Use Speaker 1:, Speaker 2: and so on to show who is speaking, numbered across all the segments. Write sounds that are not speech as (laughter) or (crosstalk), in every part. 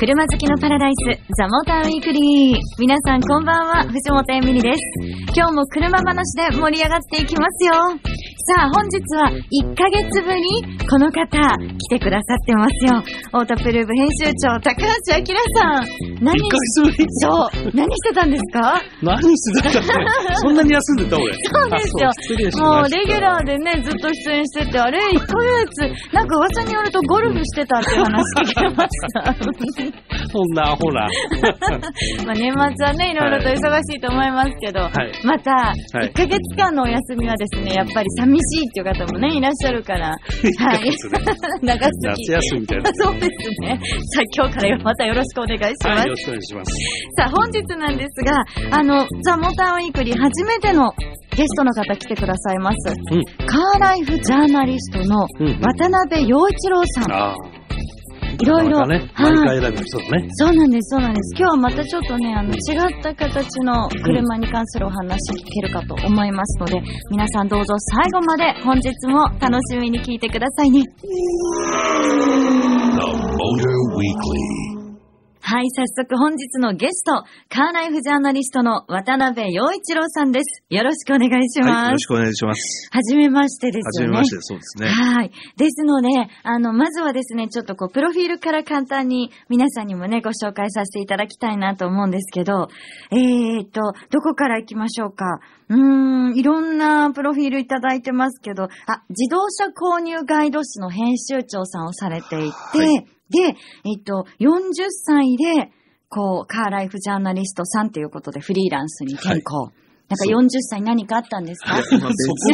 Speaker 1: 車好きのパラダイス、ザ・モーターウィークリー。皆さんこんばんは、藤本エミリです。今日も車話で盛り上がっていきますよ。さあ、本日は1ヶ月ぶり、この方、来てくださってますよ。オートプルーブ編集長、高橋明さん。何
Speaker 2: 1ヶ月ぶり
Speaker 1: そう、(laughs) 何してたんですか？
Speaker 2: 何してたんそんなに休んでた俺。(laughs)
Speaker 1: そうですよもう。レギュラーでね、ずっと出演してて、あれ、1ヶ月、なんか噂によるとゴルフしてたっていう話聞きました。
Speaker 2: そんなアホな。(laughs)
Speaker 1: まあ年末はね、いろいろと忙しいと思いますけど、
Speaker 2: はい
Speaker 1: また、
Speaker 2: い
Speaker 1: 1ヶ月間のお休みはですね、やっぱり寂しいっていう方もね、いらっしゃるから、はい。長すぎ
Speaker 2: 夏。休みみたいな。
Speaker 1: そうですね。さあ、今日からまたよろしくお願いします。
Speaker 2: はい、よろしくお願いします。
Speaker 1: さあ、本日なんですが、あの、ザ・モーターウィークリー初めてのゲストの方来てくださいます。
Speaker 2: うん
Speaker 1: カーライフジャーナリストの
Speaker 2: うん
Speaker 1: 渡辺陽一郎さん。
Speaker 2: ああ。
Speaker 1: いろいろ。
Speaker 2: ね、
Speaker 1: はい
Speaker 2: 毎回選びの人とね。
Speaker 1: そうなんです、そうなんです。今日はまたちょっとね、あの、違った形の車に関するお話聞けるかと思いますので、皆さんどうぞ最後まで本日も楽しみに聞いてくださいね。はい、早速本日のゲスト、カーライフジャーナリストの渡辺陽一郎さんです。よろしくお願いし
Speaker 3: はい、
Speaker 1: ます
Speaker 3: よろし。くお願いします。
Speaker 1: はじめましてですよね。
Speaker 3: はじめまして、そうですね。
Speaker 1: はい。ですので、あの、まずはですね、ちょっとこう、プロフィールから簡単に皆さんにもね、ご紹介させていただきたいなと思うんですけど、えーっと、どこから行きましょうか？うーん、いろんなプロフィールいただいてますけど、あ、自動車購入ガイド誌の編集長さんをされていて、
Speaker 3: はい
Speaker 1: で、えっと、40歳で、こう、カーライフジャーナリストさんということでフリーランスに転向。なんか40歳何かあったんですか？(laughs)
Speaker 3: 別に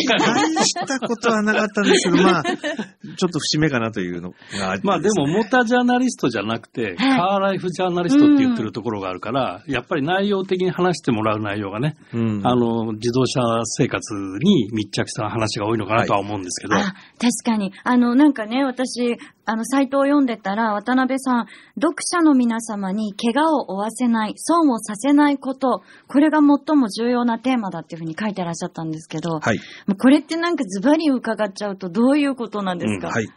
Speaker 3: 大したことはなかったんですけど、まあ、(laughs) ちょっと節目かなというのがあって
Speaker 2: まあでも、モータージャーナリストじゃなくて、カーライフジャーナリストって言ってるところがあるから、やっぱり内容的に話してもらう内容がね、
Speaker 3: うん。
Speaker 2: あの、自動車生活に密着した話が多いのかなとは思うんですけど、
Speaker 1: あ、確かに。あの、なんかね、私、あの、サイトを読んでたら、渡辺さん、読者の皆様に怪我を負わせない、損をさせないこと、これが最も重要なテーマだっていうふうに書いてらっしゃったんですけど、
Speaker 3: はい。
Speaker 1: これってなんかズバリ伺っちゃうとどういうことなんですか、
Speaker 3: はい。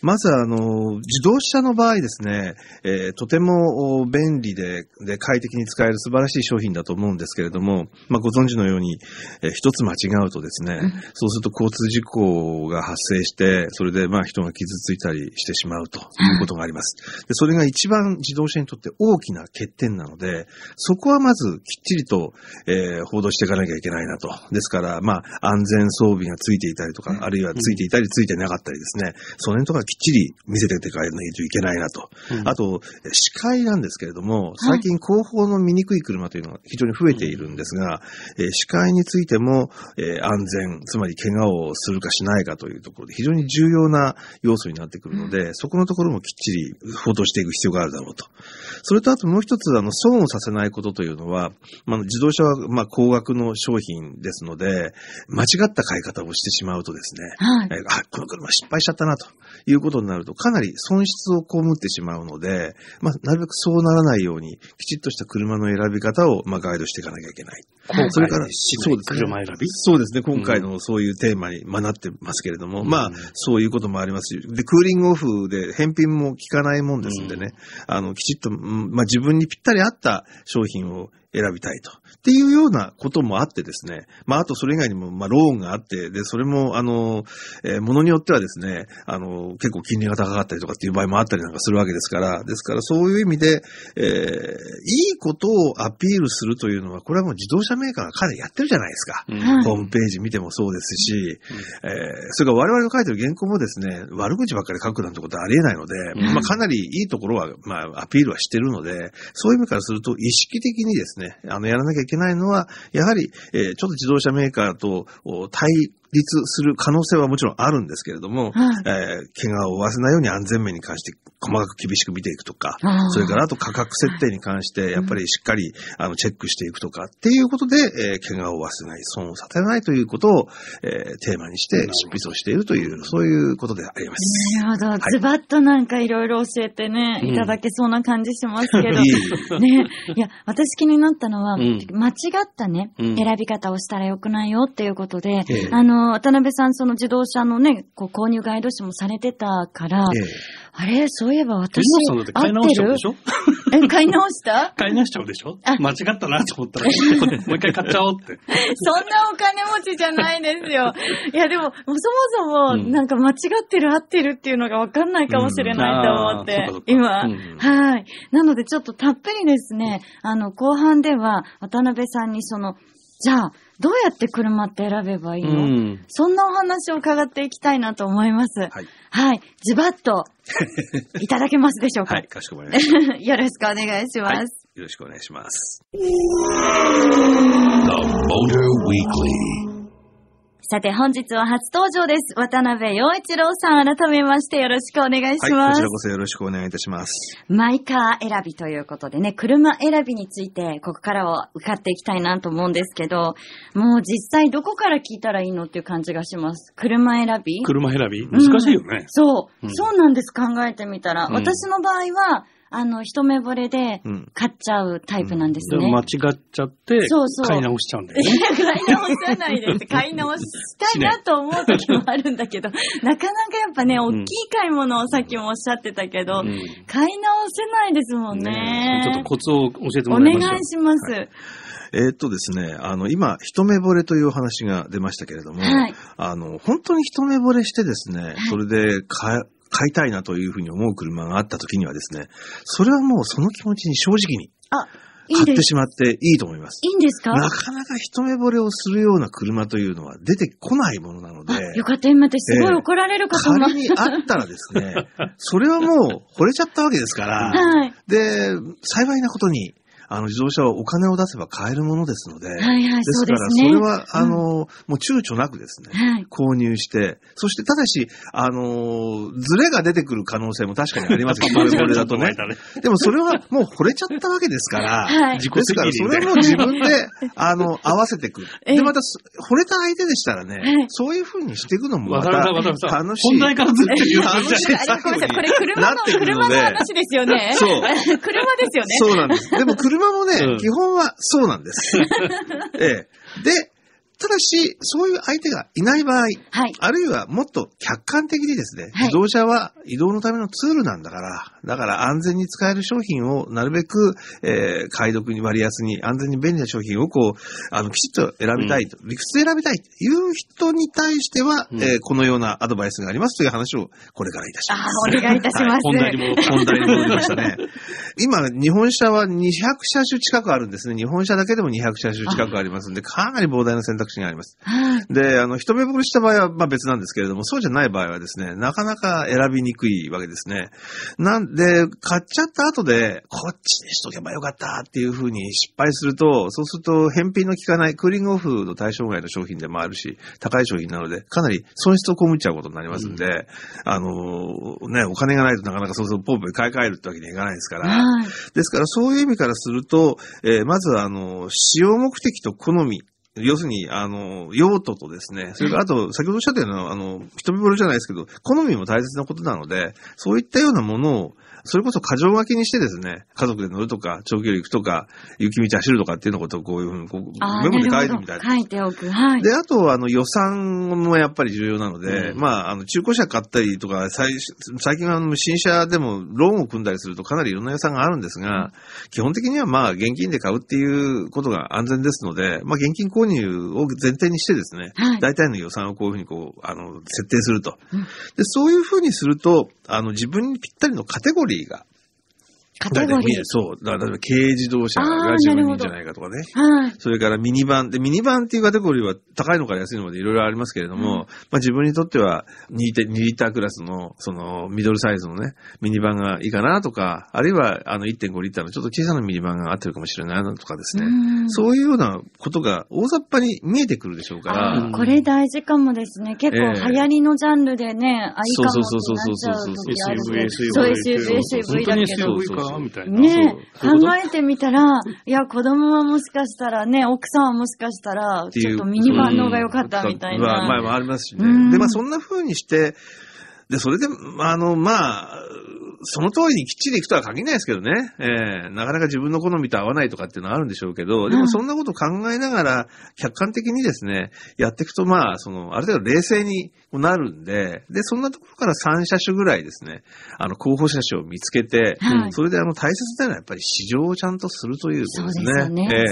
Speaker 3: まず、あの、自動車の場合ですね、えーとてもお便利でで快適に使える素晴らしい商品だと思うんですけれども、まあ、ご存知のように、えー一つ間違うとですね、そうすると交通事故が発生して、それでまあ人が傷ついたりしてしまうということがあります。でそれが一番自動車にとって大きな欠点なので、そこはまずきっちりと、えー報道していかなきゃいけないなと。ですから、まあ、安全装備がついていたりとか、あるいはついていたりついてなかったりですね、その辺とかきっちり見せていかないといけないなと。
Speaker 2: うん
Speaker 3: あと、視界なんですけれども、最近後方の見にくい車というのが非常に増えているんですが、えー視界についても、えー安全、つまり怪我をするかしないかというところで非常に重要な要素になってくるので、そこのところもきっちり報道していく必要があるだろうと。それとあともう一つ、あの、損をさせないことというのは、まあ、自動車は、まあ、高額の商品ですので、間違った買い方をしてしまうとですね、
Speaker 1: はい。
Speaker 3: えーあ、この車失敗しちゃったなということになると、かなり損失を被ってしまうので、まあ、なるべくそうならないように、きちっとした車の選び方を、まあ、ガイドしていかなきゃいけない。それから、
Speaker 2: そうです車選び？
Speaker 3: そうですね。今回のそういうテーマに、まあ、なってますけれども、
Speaker 2: うん。
Speaker 3: まあ、そういうこともありますし、で、クーリングオフで返品も効かないもんですんでね、あの、きちっと、うんまあ、自分にぴったり合った商品を選びたいと。っていうようなこともあってですね。まあ、あとそれ以外にも、まあ、ローンがあって、で、それも、あの、えーものによってはですね、あの、結構金利が高かったりとかっていう場合もあったりなんかするわけですから、ですからそういう意味で、えーいいことをアピールするというのは、これはもう自動車メーカーがかなりやってるじゃないですか。
Speaker 2: うん
Speaker 1: はい
Speaker 3: ホームページ見てもそうですし、えーそれから我々の書いてる原稿もですね、悪口ばっかり書くなんてことはありえないので、
Speaker 1: ん
Speaker 3: まあかなりいいところは、まあアピールはしてるので、そういう意味からすると意識的にですね、ね。あの、やらなきゃいけないのは、やはり、えーちょっと自動車メーカーと対立する可能性はもちろんあるんですけれども、
Speaker 1: はい。
Speaker 3: えー怪我を負わせないように安全面に関して細かく厳しく見ていくとか、それからあと価格設定に関して、やっぱりしっかり、あの、チェックしていくとかっていうことで、えー怪我を負わせない、損をさせないということを、えーテーマにして執筆をしているという、そういうことであります。
Speaker 1: なるほど。
Speaker 3: はい。
Speaker 1: ズバッとなんかいろいろ教えてね、
Speaker 2: うん。
Speaker 1: いただけそうな感じしますけど。
Speaker 3: いい
Speaker 1: ね。いや、私気になったのは、
Speaker 2: うん。
Speaker 1: 間違ったね、
Speaker 2: うん。
Speaker 1: 選び方をしたらよくないよっていうことで、
Speaker 3: ええ。
Speaker 1: あのの、渡辺さん、その自動車のね、こう購入ガイド誌もされてたから、
Speaker 3: ええ
Speaker 1: あれ、そういえば私、
Speaker 2: 藤本さんだって買い直しちゃうでしょ？
Speaker 1: え、買い直した？(laughs)
Speaker 2: 買い直しちゃうでしょ？
Speaker 1: あ
Speaker 2: 間違ったなと思ったら、もう一回買っちゃおうって。
Speaker 1: そんなお金持ちじゃないですよ。いや、でも、そもそも、
Speaker 2: うん
Speaker 1: なんか間違ってる合ってるっていうのがわかんないかもしれないと思って、
Speaker 2: うん
Speaker 1: 今、
Speaker 2: うん
Speaker 1: はい。なので、ちょっとたっぷりですね、あの、後半では、渡辺さんにその、じゃあ、どうやって車って選べばいいの、
Speaker 2: うん。
Speaker 1: そんなお話を伺っていきたいなと思います。
Speaker 3: はい。
Speaker 1: はい。ズバッと、(laughs) いただけますでしょうか、
Speaker 3: はい、かしこまりました。(laughs)
Speaker 1: よろしくお願いします。
Speaker 3: はいよろしくお願いします。
Speaker 1: さて、本日は初登場です。渡辺陽一郎さん、改めましてよろしくお願いし
Speaker 3: はい、
Speaker 1: ます。
Speaker 3: こちらこそよろしくお願いいたします。
Speaker 1: マイカー選びということでね、車選びについて、ここからは伺っていきたいなと思うんですけど、もう実際どこから聞いたらいいのっていう感じがします？車選び？
Speaker 2: 車選び？難しいよね。
Speaker 1: そう、
Speaker 2: うん
Speaker 1: そうなんです、考えてみたら。
Speaker 2: うん
Speaker 1: 私の場合は、あの、一目惚れで
Speaker 3: うん
Speaker 1: 買っちゃうタイプなんですね。
Speaker 2: でも間違っちゃって
Speaker 1: そうそう、
Speaker 2: 買い直しちゃうんだよ
Speaker 1: い
Speaker 2: ね。
Speaker 1: や、(laughs) 買い直さないです。買い直したいなと思う時もあるんだけど、なかなかやっぱね、大きい買い物をさっきもおっしゃってたけど、
Speaker 2: うん
Speaker 1: 買い直せないですもんね。
Speaker 2: ちょっとコツを教えて
Speaker 1: お願い
Speaker 2: もらいましょう。
Speaker 1: します。
Speaker 3: えーっとですね、あの、今、一目惚れというお話が出ましたけれども、
Speaker 1: はい
Speaker 3: あの、本当に一目惚れしてですね、
Speaker 1: い
Speaker 3: それで買いたいなというふうに思う車があった時にはですね、それはもうその気持ちに正直に
Speaker 1: あ、
Speaker 3: 買って。しまっていいと思います。
Speaker 1: いいんですか？
Speaker 3: なかなか一目惚れをするような車というのは出てこないものなので
Speaker 1: あ、よかった、今ってすごい
Speaker 3: ええ
Speaker 1: 怒られる方も。
Speaker 3: 仮にあったらですね、それはもう惚れちゃったわけですから、(laughs)
Speaker 1: はい。
Speaker 3: で、幸いなことに、あの、自動車はお金を出せば買えるものですので、
Speaker 1: はいはい、
Speaker 3: ですから、
Speaker 1: そ
Speaker 3: れは、あ
Speaker 1: うん
Speaker 3: の、もう躊躇なくですね、
Speaker 1: はい。
Speaker 3: 購入して、そしてただし、あの、ズレが出てくる可能性も確かにありますよ、一目惚れだとね。でもそれはもう惚れちゃったわけですから、
Speaker 1: はい。
Speaker 2: 自己
Speaker 3: ですから、それはもう自分で、(laughs) あの、合わせていく。
Speaker 1: ええ
Speaker 3: で、また、そ惚れた相手でしたらね
Speaker 1: ええ、
Speaker 3: そういう風にしていくのもま
Speaker 2: 渡
Speaker 3: た。楽しい。
Speaker 2: 本題からずっと言う
Speaker 1: の、
Speaker 3: なってくる
Speaker 1: 車の話ですよね。
Speaker 3: そう (laughs)
Speaker 1: 車ですよね。
Speaker 3: そうなんです。でも車もね、
Speaker 2: うん
Speaker 3: 基本はそうなんです。(laughs) ええ。で、ただし、そういう相手がいない場合、
Speaker 1: はい。
Speaker 3: あるいはもっと客観的にですね、
Speaker 1: はい
Speaker 3: 自動車は移動のためのツールなんだから、だから安全に使える商品をなるべく、えー、解読に割安に安全に便利な商品をこう、あの、きちっと選びたいと、理屈で選びたいという人に対しては、
Speaker 2: うん
Speaker 3: えーこのようなアドバイスがありますという話をこれからいたし
Speaker 1: あ
Speaker 3: ます。
Speaker 1: ーお願いいたします。
Speaker 2: 本題に戻って
Speaker 3: 本題に戻りましたね。(laughs) 今、日本車は200車種近くあるんですね。日本車だけでも200車種近くありますんで、かなり膨大な選択肢があります。
Speaker 1: はい。
Speaker 3: で、あの、一目惚れした場合は、まあ別なんですけれども、そうじゃない場合はですね、なかなか選びにくいわけですね。なんで、買っちゃった後で、こっちにしとけばよかったっていうふうに失敗すると、そうすると、返品の効かない、クーリングオフの対象外の商品でもあるし、高い商品なので、かなり損失を被っちゃうことになりますんで、あの、ね、お金がないとなかなかそうそうポンポン買い替えるってわけにはいかないですから、
Speaker 1: はい。
Speaker 3: ですから、そういう意味からすると、えーまずは、あの、使用目的と好み。要するに、あの、用途とですね、それからあと、先ほどおっしゃったような、あの、一目惚れじゃないですけど、好みも大切なことなので、そういったようなものを、それこそ過剰書きにしてですね、家族で乗るとか、長距離行くとか、雪道走るとかっていうようなことをこういうふうにこう、メモで書
Speaker 1: ない
Speaker 3: てみたいな。
Speaker 1: 書いておく。はい。
Speaker 3: で、あと、あの、予算もやっぱり重要なので、
Speaker 2: うん
Speaker 3: まあ、あの、中古車買ったりとか、最最近はあの新車でもローンを組んだりするとかなりいろんな予算があるんですが、基本的にはまあ、現金で買うっていうことが安全ですので、まあ、現金購入を前提にしてですね、
Speaker 1: はい
Speaker 3: 大体の予算をこういうふうにこう、あの、設定すると。
Speaker 1: うん
Speaker 3: で、そういうふうにすると、あの、自分にぴったりのカテゴリーが、
Speaker 1: カテゴリー。
Speaker 3: そう。だから、例えば軽自動車が自分にいいんじゃないかとかね。
Speaker 1: はい。
Speaker 3: それからミニバン。で、ミニバンっていうカテゴリーは高いのから安いのまでいろいろありますけれども、
Speaker 1: うん
Speaker 3: まあ自分にとっては2リ2リッタークラスの、その、ミドルサイズのね、ミニバンがいいかなとか、あるいはあの1.5リッターのちょっと小さなミニバンが合ってるかもしれないなとかですね。
Speaker 1: うん
Speaker 3: そういうようなことが大雑把に見えてくるでしょうから、
Speaker 1: これ大事かもですね。結構
Speaker 3: ええ
Speaker 1: 流行りのジャンルでね、あ、いいかもってなっちゃう
Speaker 3: そうそうそうそうそう
Speaker 1: 時ある
Speaker 2: SUV、
Speaker 1: そう
Speaker 2: SUV、
Speaker 1: SUV、
Speaker 2: 本
Speaker 1: SUV だけど。
Speaker 2: みたいな。
Speaker 1: ね考えてみたら、(laughs) いや、子供はもしかしたらね、奥さんはもしかしたら、ちょっとミニバンの方が良かったみたい
Speaker 3: まあ、まあ、
Speaker 1: な。
Speaker 3: まあありますし
Speaker 1: うん
Speaker 3: ね。で、まあ、そんな風にして、で、それで、あの、まあ、その通りにきっちり行くとは限らないですけどね。えーなかなか自分の好みと合わないとかっていうのはあるんでしょうけど、で
Speaker 1: うん
Speaker 3: もそんなこと考えながら、客観的にですね、やっていくと、まあ、その、ある程度冷静になるんで、で、そんなところから3車種ぐらいですね、あの、候補車種を見つけて、
Speaker 1: はい
Speaker 3: それであの、大切なのはやっぱり市場をちゃんとするということですね。
Speaker 1: そうですよね
Speaker 3: ええ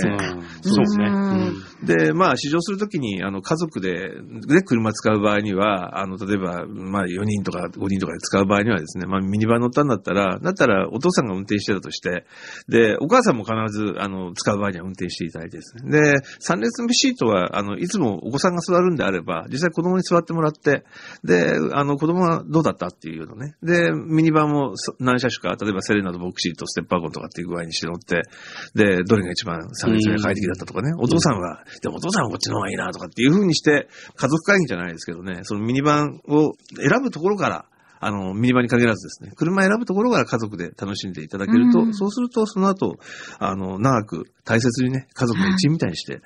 Speaker 1: そ
Speaker 2: うですね。
Speaker 3: で、まあ、試乗するときに、あの、家族で、で、車使う場合には、あの、例えば、まあ、4人とか5人とかで使う場合にはですね、まあ、ミニバン乗ったんだったら、だったら、お父さんが運転してたとして、で、お母さんも必ず、あの、使う場合には運転していただいてですね。で、3列目シートは、あの、いつもお子さんが座るんであれば、実際子供に座ってもらって、で、あの、子供はどうだったっていうのね。で、ミニバンもそ何車種か、例えばセレナとボクシーとステップワゴンとかっていう具合にして乗って、で、どれが一番3列目が快適だったとかね。お父さんは、でもお父さんはこっちの方がいいなとかっていう風にして、家族会議じゃないですけどね、そのミニバンを選ぶところから、あの、ミニバンに限らずですね、車選ぶところから家族で楽しんでいただけると、
Speaker 1: うん。
Speaker 3: そうするとその後、あの、長く大切にね、家族の一員みたいにして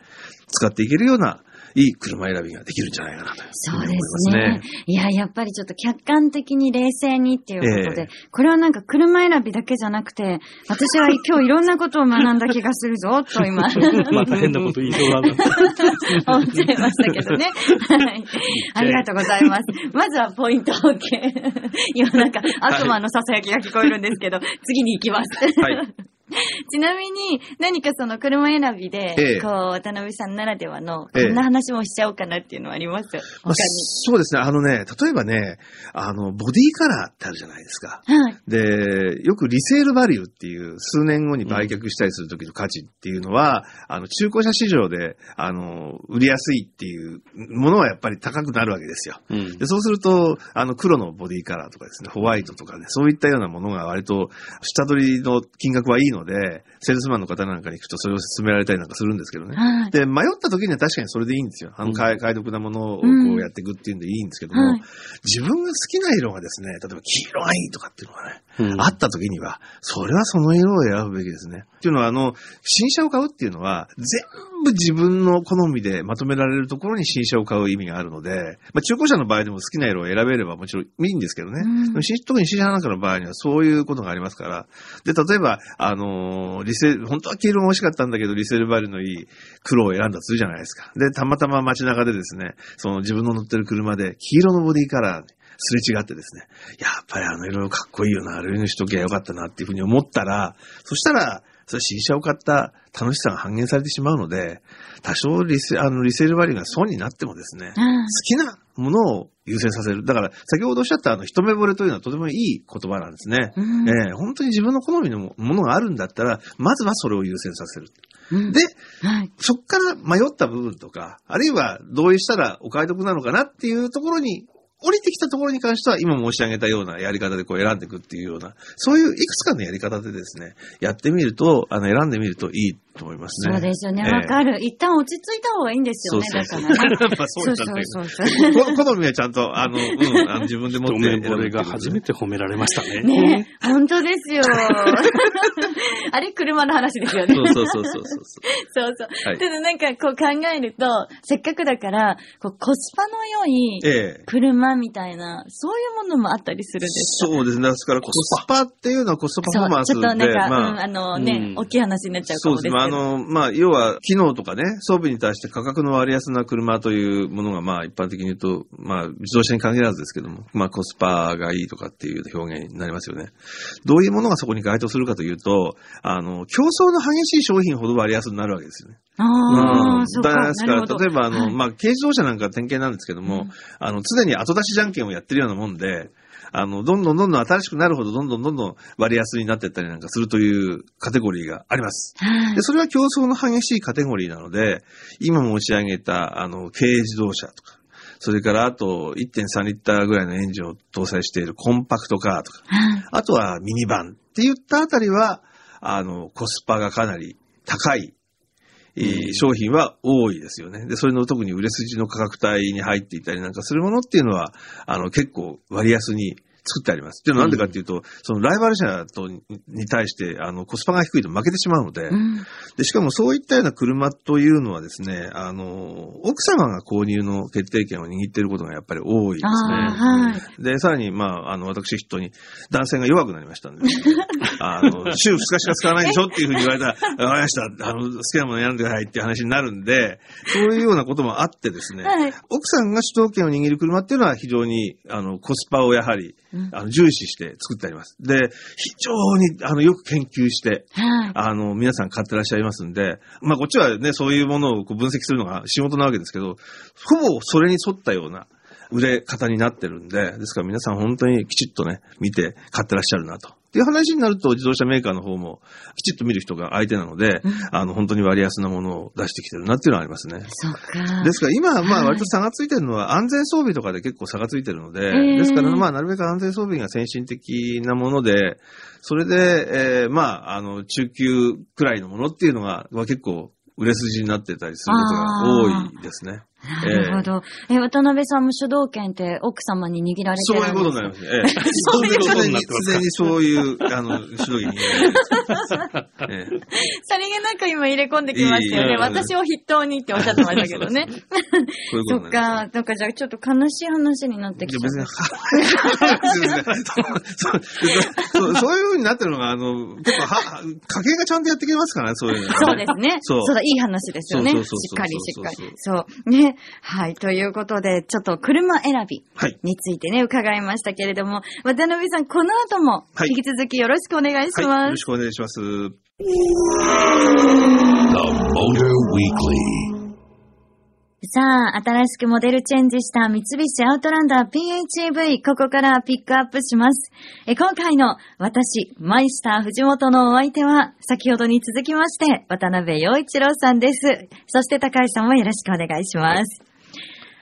Speaker 3: 使っていけるような、いい車選びができるんじゃないかなと
Speaker 1: そうで
Speaker 3: に思います
Speaker 1: ね
Speaker 3: ね。。
Speaker 1: いや、やっぱりちょっと客観的に冷静にっていうことで、
Speaker 3: ええ
Speaker 1: これはなんか車選びだけじゃなくて、私は今日いろんなことを学んだ気がするぞ、と今。(laughs)
Speaker 2: また変なこと言いそうだな。
Speaker 1: 思っちゃいましたけどね。はい。ありがとうございます。まずはポイント OK。今なんか悪魔の囁きが聞こえるんですけど、次に行きます。
Speaker 3: はい。(laughs)
Speaker 1: ちなみに、何かその車選びで、
Speaker 3: ええ
Speaker 1: こう、渡辺さんならではの、こ
Speaker 3: ええ
Speaker 1: んな話もしちゃおうかなっていうのはあります？他
Speaker 3: まあ
Speaker 1: に。
Speaker 3: そうですね。あのね、例えばね、あの、ボディカラーってあるじゃないですか。
Speaker 1: はい。
Speaker 3: で、よくリセールバリューっていう数年後に売却したりする時の価値っていうのは、あの、中古車市場で、あの、売りやすいっていうものはやっぱり高くなるわけですよ。
Speaker 2: うん
Speaker 3: で、そうすると、あの、黒のボディカラーとかですね、ホワイトとかね、そういったようなものが割と、下取りの金額はいいので、セールスマンの方なんかに行くとそれを勧められたりなんかするんですけどね。
Speaker 1: はい。
Speaker 3: で、迷った時には確かにそれでいいんですよ。あの、
Speaker 2: うん
Speaker 3: 買い、買い得なものをこ
Speaker 1: うん
Speaker 3: うやっていくっていうんでいいんですけども、
Speaker 1: はい
Speaker 3: 自分が好きな色がですね、例えば黄色がいいとかっていうのがね、
Speaker 2: うん
Speaker 3: あった時には、それはその色を選ぶべきですね。っていうのは、あの、新車を買うっていうのは、全部自分の好みでまとめられるところに新車を買う意味があるので、まあ、中古車の場合でも好きな色を選べればもちろんいいんですけどね。
Speaker 1: うん
Speaker 3: 特に新車なんかの場合にはそういうことがありますから。で、例えば、あのーリセ本当は黄色が欲しかったんだけど、リセールバリューのいい黒を選んだとするじゃないですか。で、たまたま街中でですね、その自分の乗ってる車で黄色のボディカラー、すれ違ってですね、やっぱりあの色々かっこいいよな、あれにしときゃよかったなっていうふうに思ったら、そしたら、それ新車を買った楽しさが半減されてしまうので、多少リセあのリセールバリューが損になってもですね、好
Speaker 1: うん
Speaker 3: きなものを優先させる。だから、先ほどおっしゃったあの、一目惚れというのはとてもいい言葉なんですね。
Speaker 1: うん
Speaker 3: ええ本当に自分の好みのものがあるんだったら、まずはそれを優先させる。
Speaker 1: うん
Speaker 3: で、
Speaker 1: はい。
Speaker 3: そっから迷った部分とか、あるいは同意したらお買い得なのかなっていうところに、降りてきたところに関しては、今申し上げたようなやり方でこう選んでいくっていうような、そういういくつかのやり方でですね、やってみると、あの、選んでみるといいと思いますね。
Speaker 1: そうですよね。
Speaker 3: ええ
Speaker 1: わかる。一旦落ち着いた方がいいんですよね。だ
Speaker 3: そうそう
Speaker 1: からね。
Speaker 3: まあそうだけど
Speaker 1: そうそうそうそう。
Speaker 3: こ (laughs) 好みはちゃんと、あの、うん、あの自分で持って
Speaker 2: 一目惚れが初め
Speaker 3: て。
Speaker 2: て褒められましたね。
Speaker 1: ねえ、本当ですよ。(laughs) あれ、車の話ですよね。
Speaker 3: そうそうそうそうそう。
Speaker 1: そうそう。
Speaker 3: はい
Speaker 1: ただなんかこう考えると、せっかくだから、こうコスパの良い
Speaker 3: ええ。
Speaker 1: 車みたいな、そういうものもあったりするんですか？
Speaker 3: そうですね。ですから、コスパっていうのはコストパフォーマンスで、
Speaker 1: そう、ちょっとなんか、
Speaker 3: まあ、
Speaker 1: うん、あのね、
Speaker 2: うん
Speaker 1: 大きい話になっちゃうか
Speaker 3: そうですね。
Speaker 1: もですけど。
Speaker 3: まあ、あの、まあ、要は、機能とかね、装備に対して価格の割安な車というものが、まあ、一般的に言うと、まあ、自動車に限らずですけども、まあ、コスパがいいとかっていう表現になりますよね。どういうものがそこに該当するかというと、あの、競争の激しい商品ほど割安になるわけですよね。
Speaker 1: あ
Speaker 3: うん
Speaker 1: あ、そうか。
Speaker 3: だですか例えば、あの、
Speaker 1: はい
Speaker 3: まあ、軽自動車なんか典型なんですけども、
Speaker 1: うん
Speaker 3: あの、常に後出しじゃんけんをやってるようなもんで、あの、どんどんどんどん新しくなるほど、どんどんどんどん割安になっていったりなんかするというカテゴリーがあります。
Speaker 1: はい
Speaker 3: で、それは競争の激しいカテゴリーなので、今申し上げた、あの、軽自動車とか、それからあと1.3リッターぐらいのエンジンを搭載しているコンパクトカーとか、
Speaker 1: はい
Speaker 3: あとはミニバンって言ったあたりは、あの、コスパがかなり高い、えー商品は多いですよね。で、それの特に売れ筋の価格帯に入っていたりなんかするものっていうのは、あの、結構割安に作ってあります。で、なんでかっていうと、そのライバル車とにに対して、あの、コスパが低いと負けてしまうので、
Speaker 1: うん。
Speaker 3: で、しかもそういったような車というのはですね、あの、奥様が購入の決定権を握っていることがやっぱり多いですね。
Speaker 1: はい。
Speaker 3: で、さらに、まあ、あの、私筆頭に、男性が弱くなりましたんで、(laughs) あの、週2日しか使わないでしょっていうふうに言われたら、(laughs) わかりました、あの、好きなもの選んでくださいっていう話になるんで、そういうようなこともあってですね、
Speaker 1: はい
Speaker 3: 奥さんが主導権を握る車っていうのは非常に、あの、コスパをやはり、
Speaker 1: うん
Speaker 3: あの、重視して作ってあります。で、非常に、あの、よく研究して、
Speaker 1: はい。
Speaker 3: あの、皆さん買ってらっしゃいますんで、まあ、こっちはね、そういうものをこう分析するのが仕事なわけですけど、ほぼそれに沿ったような売れ方になってるんで、ですから皆さん本当にきちっとね、見て買ってらっしゃるなと。っていう話になると、自動車メーカーの方もきちっと見る人が相手なので、
Speaker 1: うん
Speaker 3: あの、本当に割安なものを出してきてるなっていうのはありますね。
Speaker 1: そっか。
Speaker 3: ですから今はま
Speaker 1: はい
Speaker 3: あ割と差がついてるのは安全装備とかで結構差がついてるので、
Speaker 1: えー
Speaker 3: ですからまあなるべく安全装備が先進的なもので、それで、えーまああの中級くらいのものっていうのが、まあ、結構売れ筋になってたりすることが多いですね。
Speaker 1: なるほど。え、渡辺さんも主導権って奥様に握られて
Speaker 3: そう
Speaker 1: るんですか？
Speaker 3: いうことになりますね。ええ (laughs)
Speaker 2: そういうことになってます
Speaker 3: でにそういう、あの、主導権に握られてます。(laughs) ええ
Speaker 1: さりげなく今入れ込んできましたよね。
Speaker 2: いいいい
Speaker 1: 私を筆頭にっておっしゃってましたけどね。(laughs)
Speaker 3: そういう
Speaker 1: そっ。か。なんかじゃあちょっと悲しい話になってきちゃ
Speaker 3: 別に、
Speaker 1: う。
Speaker 3: そうそうそういう風になってるのが、あの、結構は、家計がちゃんとやってきますからね、そういうの、ね。
Speaker 1: そうですね。
Speaker 3: そう
Speaker 1: そうだ、いい話ですよね。し
Speaker 3: そうそうそうそう
Speaker 1: っかりしっかり
Speaker 3: そう。
Speaker 1: そう。ね。はい。ということで、ちょっと車選び
Speaker 3: はい。
Speaker 1: についてね、伺いましたけれども、渡辺さん、この後も
Speaker 3: はい
Speaker 1: 引き続きよろしくお願いし
Speaker 3: はい。よ
Speaker 1: ます。
Speaker 3: ろしくお願いします。
Speaker 1: さあ、新しくモデルチェンジした三菱アウトランダー PHEV、ここからピックアップします。え今回の私、マイスター藤本のお相手は、先ほどに続きまして、渡辺陽一郎さんです。そして高橋さんもよろしくお願いします。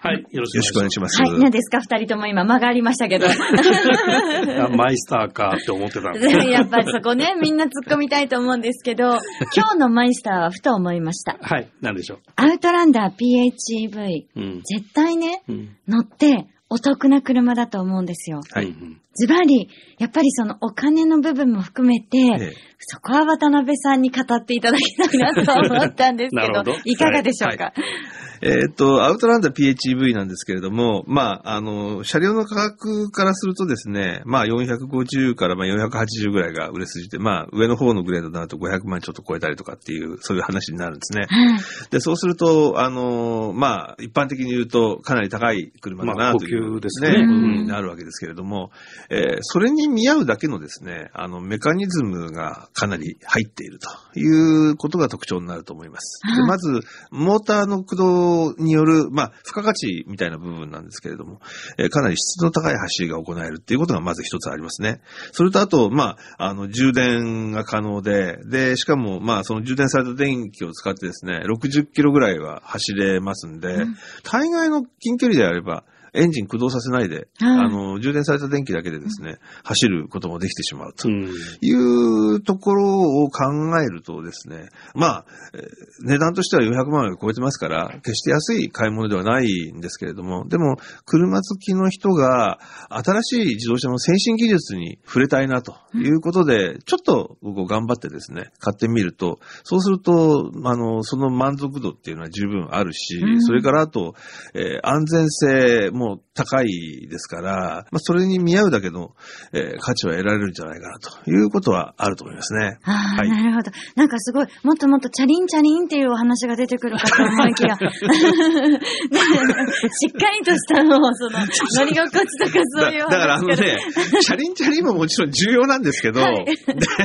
Speaker 2: はい。よろし
Speaker 3: くお願いし
Speaker 2: ま
Speaker 3: ます。
Speaker 1: はい、何ですか？二人とも今間がありましたけど。(laughs)
Speaker 2: マイスターかって思ってたんで。(laughs)
Speaker 1: やっぱりそこね、みんな突っ込みたいと思うんですけど、(laughs) 今日のマイスターはふと思いました。
Speaker 2: はい。なんでしょ
Speaker 1: アウトランダー PHEV、
Speaker 2: う。うん。
Speaker 1: 絶対ね、
Speaker 2: うん。
Speaker 1: 乗ってお得な車だと思うんですよ。
Speaker 3: はい
Speaker 2: うん
Speaker 1: ズバリ、やっぱりそのお金の部分も含めて、
Speaker 3: ええ
Speaker 1: そこは渡辺さんに語っていただきたいなと思ったんですけど、
Speaker 2: ど
Speaker 1: いかがでしょうか、
Speaker 3: えーっと、アウトランダー PHEV なんですけれども、まあ、あの、車両の価格からするとですね、まあ、450からまあ480ぐらいが売れ筋で、まあ、上の方のグレードになると500万ちょっと超えたりとかっていう、そういう話になるんですね。
Speaker 1: はい。
Speaker 3: で、そうすると、あの、まあ、一般的に言うと、かなり高い車だ
Speaker 2: まあ
Speaker 3: なという、
Speaker 2: ですね
Speaker 3: になるわけですけれども、えーそれに見合うだけのですね、あの、メカニズムがかなり入っているということが特徴になると思います。で
Speaker 1: はい
Speaker 3: まず、モーターの駆動による、まあ、付加価値みたいな部分なんですけれども、えーかなり質の高い走りが行えるっていうことがまず一つありますね。それとあと、まあ、あの、充電が可能で、で、しかも、まあ、その充電された電気を使ってですね、60キロぐらいは走れますんで、
Speaker 1: うん
Speaker 3: 大概の近距離であれば、エンジン駆動させないで、
Speaker 1: はい。
Speaker 3: あの、充電された電気だけでですね、走ることもできてしまうと
Speaker 2: うん。
Speaker 3: いうところを考えるとですね、まあ、えー値段としては400万円を超えてますから、決して安い買い物ではないんですけれども、でも、車好きの人が新しい自動車の先進技術に触れたいなということで、ちょっと頑張ってですね、買ってみると、そうすると、あの、その満足度っていうのは十分あるし、
Speaker 1: うん。
Speaker 3: それからあと、えー安全性も高いですから、まあ、それに見合うだけの、えー価値は得られるんじゃないかなということはあると思いますね。
Speaker 1: ああ、
Speaker 3: はい。
Speaker 1: なるほど。なんかすごい、もっともっとチャリンチャリンっていうお話が出てくるかと思いきや、ね (laughs) しっかりとしたのを、その、(laughs) 乗り心地とかそういう
Speaker 3: だだからあの
Speaker 1: 話
Speaker 3: ね、チャリンチャリンももちろん重要なんですけど、
Speaker 1: はい。
Speaker 3: で、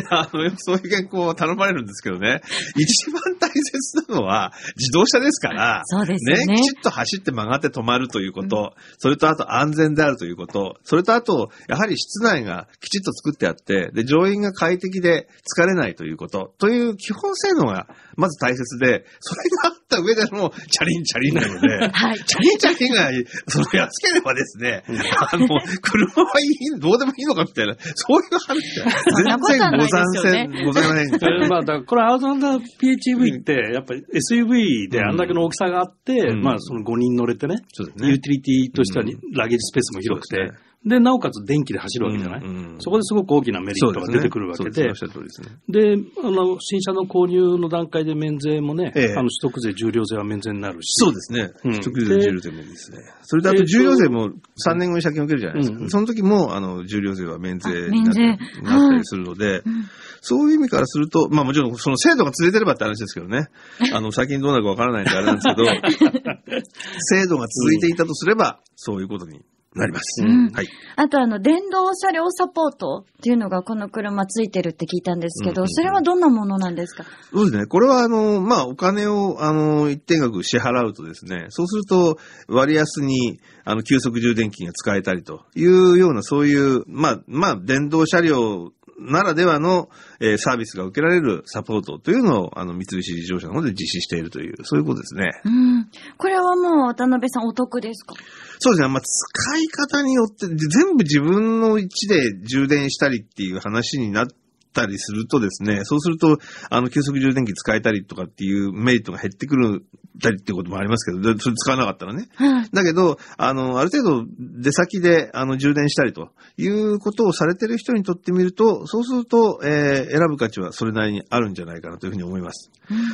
Speaker 3: あの、そういう原稿を頼まれるんですけどね、一番大切なのは自動車ですから、
Speaker 1: そうですよね
Speaker 3: きちっと走って曲がって止まるということ、それとあと安全であるということ、それとあと、やはり室内がきちっと作ってあって、で、乗員が快適で疲れないということ、という基本性能がまず大切で、それがあった上でのチャリンチャリンなので、(laughs)
Speaker 1: はい。
Speaker 3: チャリンチャリンが、その安ければですね、あの、車はいい、どうでもいいのかみたいな、そういう話は
Speaker 1: そんなことはないですよね
Speaker 3: 全然ございません、ございません。
Speaker 2: えーまあ、だからこれアウトランダー PHEV って、やっぱり SUV であんだけの大きさがあって、
Speaker 3: うん
Speaker 2: まあ、その5人乗れてね、
Speaker 3: そうですね。
Speaker 2: ユーティリティとしてはに
Speaker 3: うん。
Speaker 2: ラゲージスペースも広くて、
Speaker 3: ですね。
Speaker 2: で、なおかつ電気で走るわけじゃない、
Speaker 3: うんうん。
Speaker 2: そこですごく大きなメリットが出てくるわけで、
Speaker 3: ですね。
Speaker 2: あの、新車の購入の段階で免税もね、
Speaker 3: ええ。
Speaker 2: あの、取得税、重量税は免税になるし。
Speaker 3: そうですね。
Speaker 2: うん。
Speaker 3: 取得税、重量税もいいですね。それであと重量税も3年後に車検を受けるじゃないですか。
Speaker 2: うん
Speaker 3: その時も、あの、重量税は免税
Speaker 1: あ
Speaker 3: になったりなったりするので、
Speaker 1: うん。
Speaker 3: そういう意味からすると、まあもちろんその制度が続いてればって話ですけどね。あの、最近どうなるかわからないんであれなんですけど、(laughs) (laughs) 制度が続いていたとすれば、そういうことになります。
Speaker 1: うん
Speaker 3: はい。
Speaker 1: あとあの、電動車両サポートっていうのがこの車ついてるって聞いたんですけど、
Speaker 3: うんうんうん
Speaker 1: それはどんなものなんですか？
Speaker 3: そうですね。これは、あの、まあ、お金を、あの、一定額支払うとですね、そうすると、割安に、あの、急速充電器が使えたりというような、そういう、まあ、まあ、電動車両ならではの、えーサービスが受けられるサポートというのを、あの、三菱自動車の方で実施しているという、そういうことですね。
Speaker 1: うん。これはもう渡辺さんお得ですか？
Speaker 3: そうですね。まあ、使い方によって、全部自分の位置で充電したりっていう話になったりするとですね、そうすると、あの、急速充電器使えたりとかっていうメリットが減ってくるたりっていうこともありますけど、でそれ使わなかったらね。
Speaker 1: はい。
Speaker 3: だけど、あの、ある程度出先で、あの、充電したりということをされてる人にとってみると、そうすると、えー選ぶ価値はそれなりにあるんじゃないかなというふうに思います。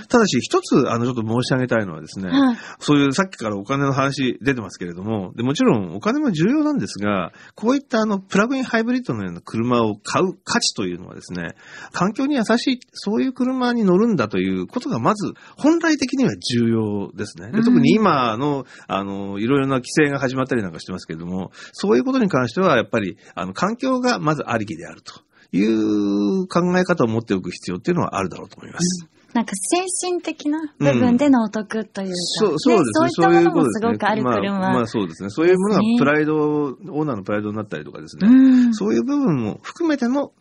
Speaker 3: ただし、一つ、あの、ちょっと申し上げたいのはですね、
Speaker 1: はい。
Speaker 3: そういうさっきからお金の話出てますけれども、でもちろんお金も重要なんですが、こういったあのプラグインハイブリッドのような車を買う価値というのはですね、環境に優しい、そういう車に乗るんだということがまず本来的には重要ですね。で
Speaker 1: うん
Speaker 3: 特に今の、あの、いろいろな規制が始まったりなんかしてますけれども、そういうことに関してはやっぱり、あの、環境がまずありきであるという考え方を持っておく必要っていうのはあるだろうと思います。
Speaker 1: なんか精神的な部分でのお得というか、
Speaker 3: そう、そうですね。
Speaker 1: そういったものも
Speaker 3: す
Speaker 1: ごくある車。
Speaker 3: まあ、まあそうですね。そういうものがプライド、オーナーのプライドになったりとかですね。
Speaker 1: うん。
Speaker 3: そういう部分も含めての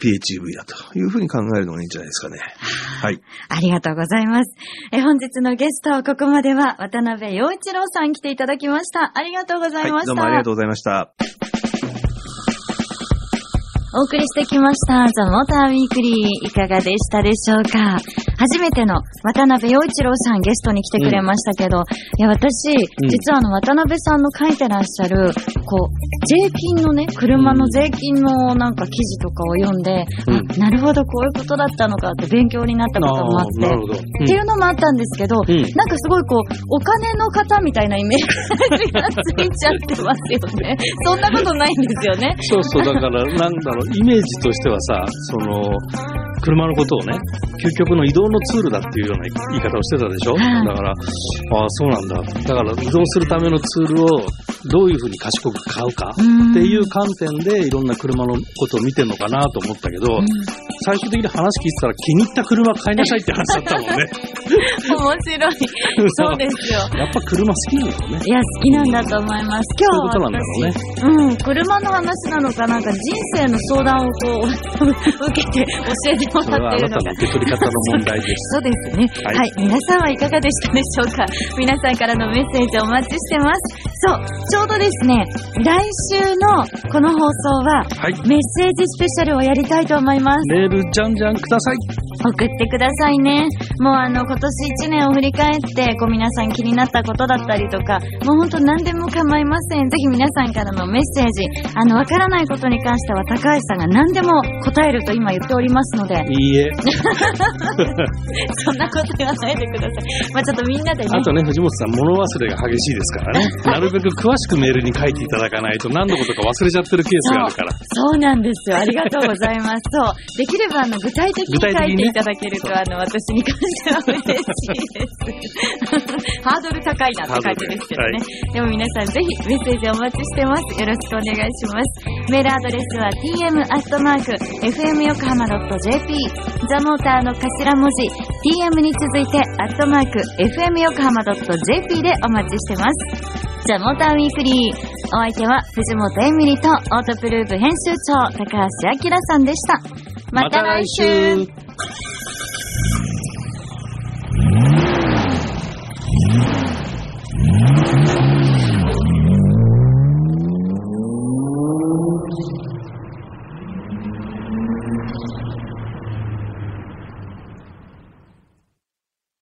Speaker 3: PHEV だというふうに考えるのがいいんじゃないですかね。はい。
Speaker 1: ありがとうございます。え本日のゲスト、ここまでは渡辺陽一郎さん来ていただきました。ありがとうございました。
Speaker 3: はい、どうもありがとうございました。
Speaker 1: お送りしてきました、ザ・モーターウィークリー、いかがでしたでしょうか？初めての渡辺陽一郎さんゲストに来てくれましたけど、いや、私、実はあの、渡辺さんの書いてらっしゃる、こう、税金のね、車の税金のなんか記事とかを読んで、
Speaker 2: うん。
Speaker 1: あ、なるほど、こういうことだったのかって勉強になったこともあって。っていうのもあったんですけど、
Speaker 2: ん。
Speaker 1: なんかすごいこう、お金の方みたいなイメージがついちゃってますよね。そんなことないんですよね。
Speaker 2: そうそう、だから、なんだろう、イメージとしてはさ、その、車のことをね、究極の移動のツールだっていうような言い方をしてたでしょ、
Speaker 1: はい
Speaker 2: だから、ああ、そうなんだ。だから、移動するためのツールをどういうふうに賢く買うか
Speaker 1: うん
Speaker 2: っていう観点でいろんな車のことを見てるのかなと思ったけど、最終的に話聞いてたら気に入った車買いなさいって話だったもんね。(laughs)
Speaker 1: 面白い。そうですよ。(laughs)
Speaker 2: やっぱ車好きなのね。
Speaker 1: いや、好きなんだと思います。今日は
Speaker 2: そういうね
Speaker 1: 私、うん、車の話なのか、なんか人生の相談をこう、(laughs) 受けて教えてもらってるのか
Speaker 2: なたの。受け取り方の問題です。
Speaker 1: そうですね、は。
Speaker 2: はいい
Speaker 1: 皆さんはいかがでしたでしょうか？皆さんからのメッセージお待ちしてます。そう。ちょうどですね、来週のこの放送は、
Speaker 2: はい。
Speaker 1: メッセージスペシャルをやりたいと思います。
Speaker 2: メールじゃんじゃんください。
Speaker 1: 送ってくださいね。もうあの、今年1年を振り返って、こう皆さん気になったことだったりとか、もうほんと何でも構いません。ぜひ皆さんからのメッセージ、あの、わからないことに関しては高橋さんが何でも答えると今言っておりますので、
Speaker 2: いいえ。(laughs)
Speaker 1: そんなこと言わないでください。まあちょっとみんなでね。
Speaker 2: あとね、藤本さん、物忘れが激しいですからね。(laughs) なるべく詳しくメールに書いていただかないと何のことか忘れちゃってるケースがあるから。
Speaker 1: そうなんですよ。ありがとうございます。そう。できれば、あの、具体的に書いていただけると、あの、私に関しては嬉しいです。ハードル高いなって感じですけどね。
Speaker 2: ハ
Speaker 1: でも皆さんぜひメッセージお待ちしてます。よろしくお願いします。メールアドレスは tm.fmyokohama.jp ザモーターの頭文字 tm に続いてアットマーク f m 横浜 j p でお待ちしてます。ザモーターウィークリーお相手は藤本エミリとオートプルーブ編集長高橋明さんでした。また来週,、
Speaker 2: また来週。うん。